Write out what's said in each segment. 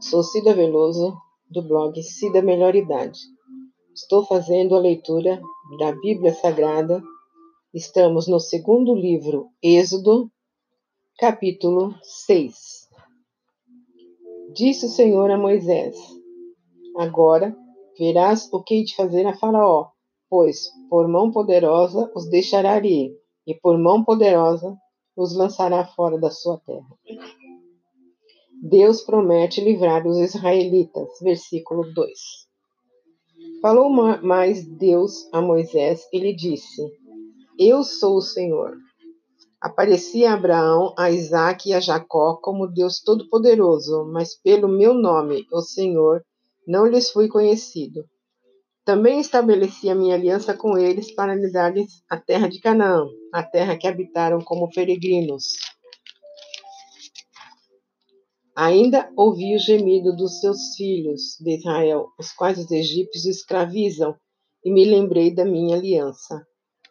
Sou Cida Veloso, do blog Cida Melhor Idade. Estou fazendo a leitura da Bíblia Sagrada. Estamos no segundo livro, Êxodo, capítulo 6. Disse o Senhor a Moisés: Agora verás o que hei de fazer a Faraó, pois por mão poderosa os deixará ir, e por mão poderosa os lançará fora da sua terra. Deus promete livrar os israelitas. Versículo 2. Falou mais Deus a Moisés e lhe disse: Eu sou o Senhor. Apareci a Abraão, a Isaque e a Jacó como Deus Todo-Poderoso, mas pelo meu nome, o Senhor, não lhes fui conhecido. Também estabeleci a minha aliança com eles para lhe dar-lhes a terra de Canaã, a terra que habitaram como peregrinos Ainda ouvi o gemido dos seus filhos de Israel, os quais os egípcios escravizam, e me lembrei da minha aliança.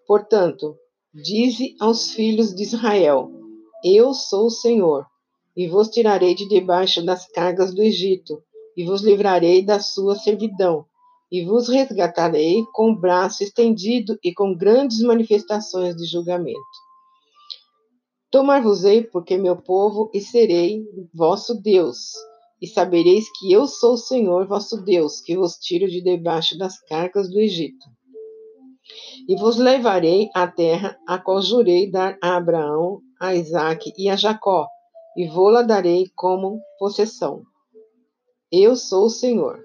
Portanto, dize aos filhos de Israel: Eu sou o Senhor, e vos tirarei de debaixo das cargas do Egito, e vos livrarei da sua servidão, e vos resgatarei com o braço estendido e com grandes manifestações de julgamento. Tomar-vos-ei porque meu povo e serei vosso Deus. E sabereis que eu sou o Senhor vosso Deus, que vos tiro de debaixo das cargas do Egito. E vos levarei à terra a qual jurei dar a Abraão, a Isaque e a Jacó, e vou-la darei como possessão. Eu sou o Senhor.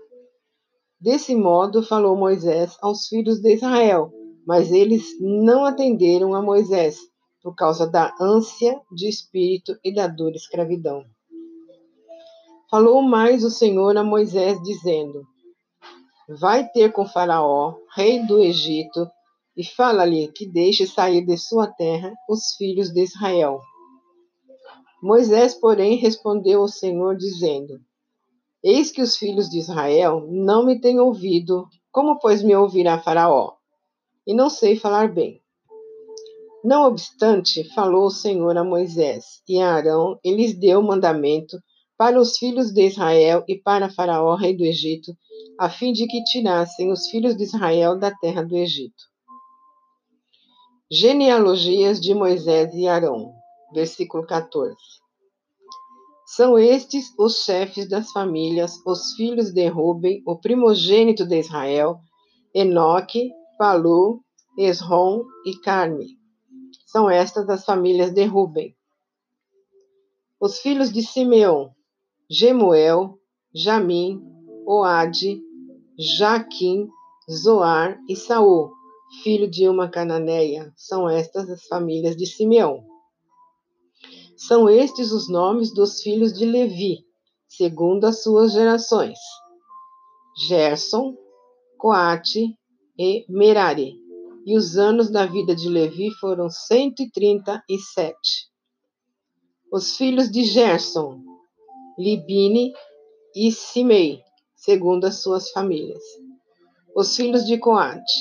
Desse modo falou Moisés aos filhos de Israel, mas eles não atenderam a Moisés, por causa da ânsia de espírito e da dura escravidão. Falou mais o Senhor a Moisés, dizendo: Vai ter com Faraó, rei do Egito, e fala-lhe que deixe sair de sua terra os filhos de Israel. Moisés, porém, respondeu ao Senhor, dizendo: Eis que os filhos de Israel não me têm ouvido, como pois me ouvirá Faraó? E não sei falar bem. Não obstante, falou o Senhor a Moisés e a Arão e lhes deu mandamento para os filhos de Israel e para Faraó, rei do Egito, a fim de que tirassem os filhos de Israel da terra do Egito. Genealogias de Moisés e Arão, versículo 14. São estes os chefes das famílias, os filhos de Ruben, o primogênito de Israel, Enoque, Palu, Esrom e Carme são estas as famílias de Ruben. Os filhos de Simeão, Gemuel, Jamim, Oade, Jaquim, Zoar e Saul, filho de uma cananeia. São estas as famílias de Simeão. São estes os nomes dos filhos de Levi, segundo as suas gerações: Gerson, Coate e Merari e os anos da vida de Levi foram 137. Os filhos de Gerson, Libine e Simei, segundo as suas famílias. Os filhos de Coate,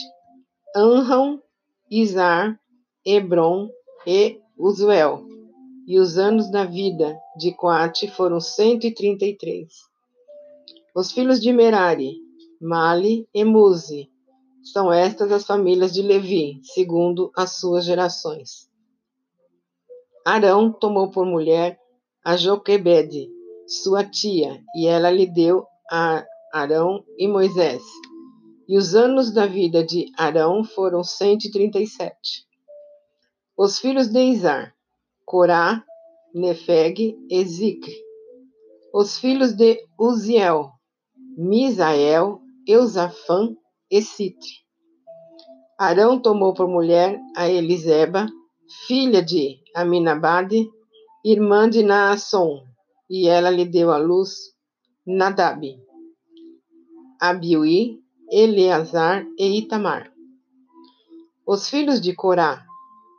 Anram, Izar, Hebron e Uzuel. E os anos da vida de Coate foram 133. Os filhos de Merari, Mali e Muzi, são estas as famílias de Levi, segundo as suas gerações. Arão tomou por mulher a Joquebede, sua tia, e ela lhe deu a Arão e Moisés. E os anos da vida de Arão foram 137. Os filhos de Izar, Corá, Nefeg e Zicre. Os filhos de Uziel, Misael, Eusafã e Citre. Arão tomou por mulher a Eliseba, filha de Aminabade, irmã de Naasson, e ela lhe deu à luz Nadab, Abiui, Eleazar e Itamar. Os filhos de Corá,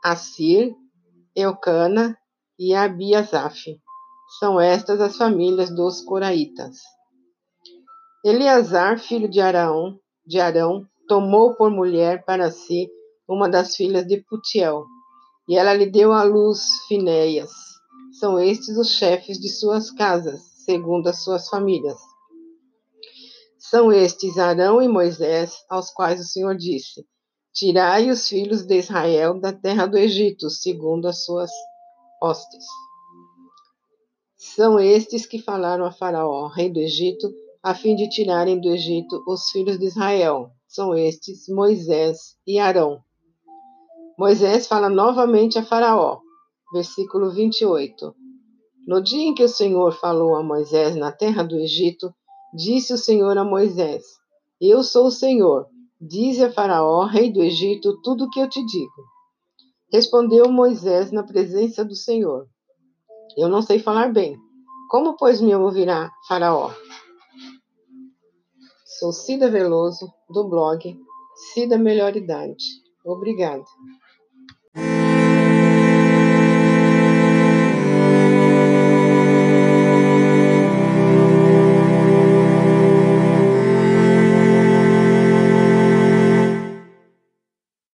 Assir, Eucana e Abiasaf. São estas as famílias dos coraitas. Eleazar, filho de Araão, de Arão, tomou por mulher para si uma das filhas de Putiel, e ela lhe deu à luz Finéias. São estes os chefes de suas casas, segundo as suas famílias. São estes Arão e Moisés, aos quais o Senhor disse: Tirai os filhos de Israel da terra do Egito, segundo as suas hostes. São estes que falaram a Faraó, rei do Egito, a fim de tirarem do Egito os filhos de Israel. São estes Moisés e Arão. Moisés fala novamente a Faraó, versículo 28. No dia em que o Senhor falou a Moisés na terra do Egito, disse o Senhor a Moisés: Eu sou o Senhor. Dize a Faraó, rei do Egito, tudo o que eu te digo. Respondeu Moisés na presença do Senhor: Eu não sei falar bem. Como, pois, me ouvirá Faraó? Sou Cida Veloso, do blog Cida Melhor Idade. Obrigada.